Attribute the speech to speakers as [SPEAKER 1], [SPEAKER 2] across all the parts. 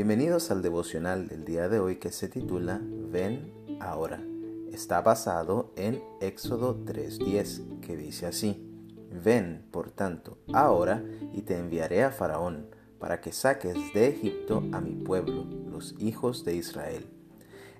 [SPEAKER 1] Bienvenidos al devocional del día de hoy que se titula Ven ahora. Está basado en Éxodo 3:10, que dice así, Ven, por tanto, ahora y te enviaré a Faraón, para que saques de Egipto a mi pueblo, los hijos de Israel.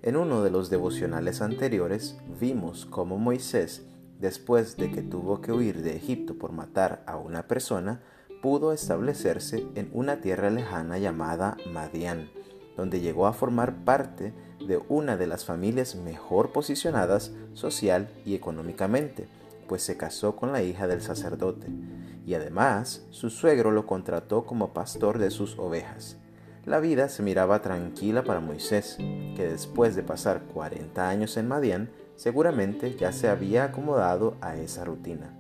[SPEAKER 1] En uno de los devocionales anteriores vimos cómo Moisés, después de que tuvo que huir de Egipto por matar a una persona, pudo establecerse en una tierra lejana llamada Madián, donde llegó a formar parte de una de las familias mejor posicionadas social y económicamente, pues se casó con la hija del sacerdote, y además su suegro lo contrató como pastor de sus ovejas. La vida se miraba tranquila para Moisés, que después de pasar 40 años en Madián, seguramente ya se había acomodado a esa rutina.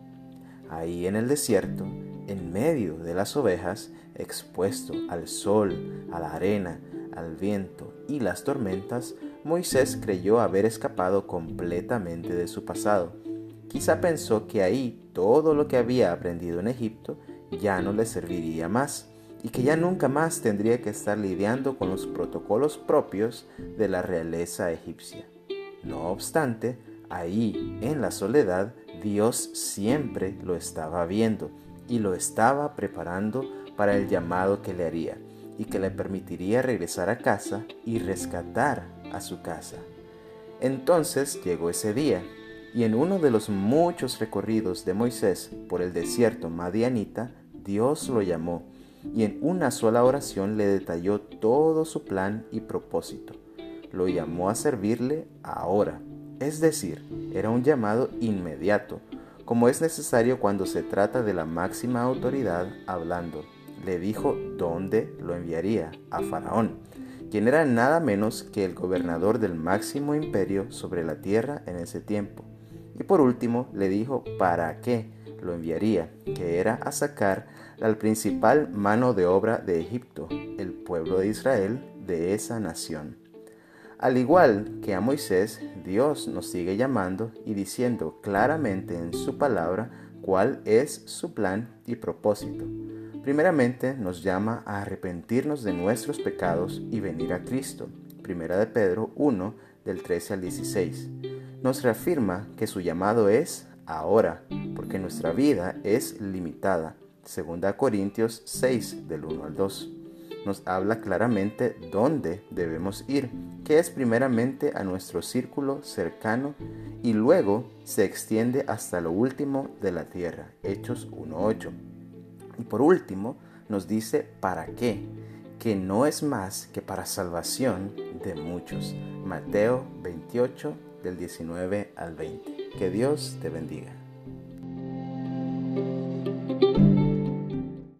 [SPEAKER 1] Ahí en el desierto, en medio de las ovejas, expuesto al sol, a la arena, al viento y las tormentas, Moisés creyó haber escapado completamente de su pasado. Quizá pensó que ahí todo lo que había aprendido en Egipto ya no le serviría más y que ya nunca más tendría que estar lidiando con los protocolos propios de la realeza egipcia. No obstante, ahí, en la soledad, Dios siempre lo estaba viendo y lo estaba preparando para el llamado que le haría y que le permitiría regresar a casa y rescatar a su casa. Entonces llegó ese día, y en uno de los muchos recorridos de Moisés por el desierto madianita, Dios lo llamó y en una sola oración le detalló todo su plan y propósito. Lo llamó a servirle ahora, es decir, era un llamado inmediato, como es necesario cuando se trata de la máxima autoridad hablando. Le dijo dónde lo enviaría, a Faraón, quien era nada menos que el gobernador del máximo imperio sobre la tierra en ese tiempo. Y por último le dijo para qué lo enviaría, que era a sacar al principal mano de obra de Egipto, el pueblo de Israel, de esa nación. Al igual que a Moisés, Dios nos sigue llamando y diciendo claramente en su palabra cuál es su plan y propósito. Primeramente nos llama a arrepentirnos de nuestros pecados y venir a Cristo. Primera de Pedro 1 del 13 al 16. Nos reafirma que su llamado es ahora, porque nuestra vida es limitada. Segunda Corintios 6 del 1 al 2 nos habla claramente dónde debemos ir, que es primeramente a nuestro círculo cercano y luego se extiende hasta lo último de la tierra, Hechos 1.8. Y por último nos dice para qué, que no es más que para salvación de muchos, Mateo 28 del 19 al 20. Que Dios te bendiga.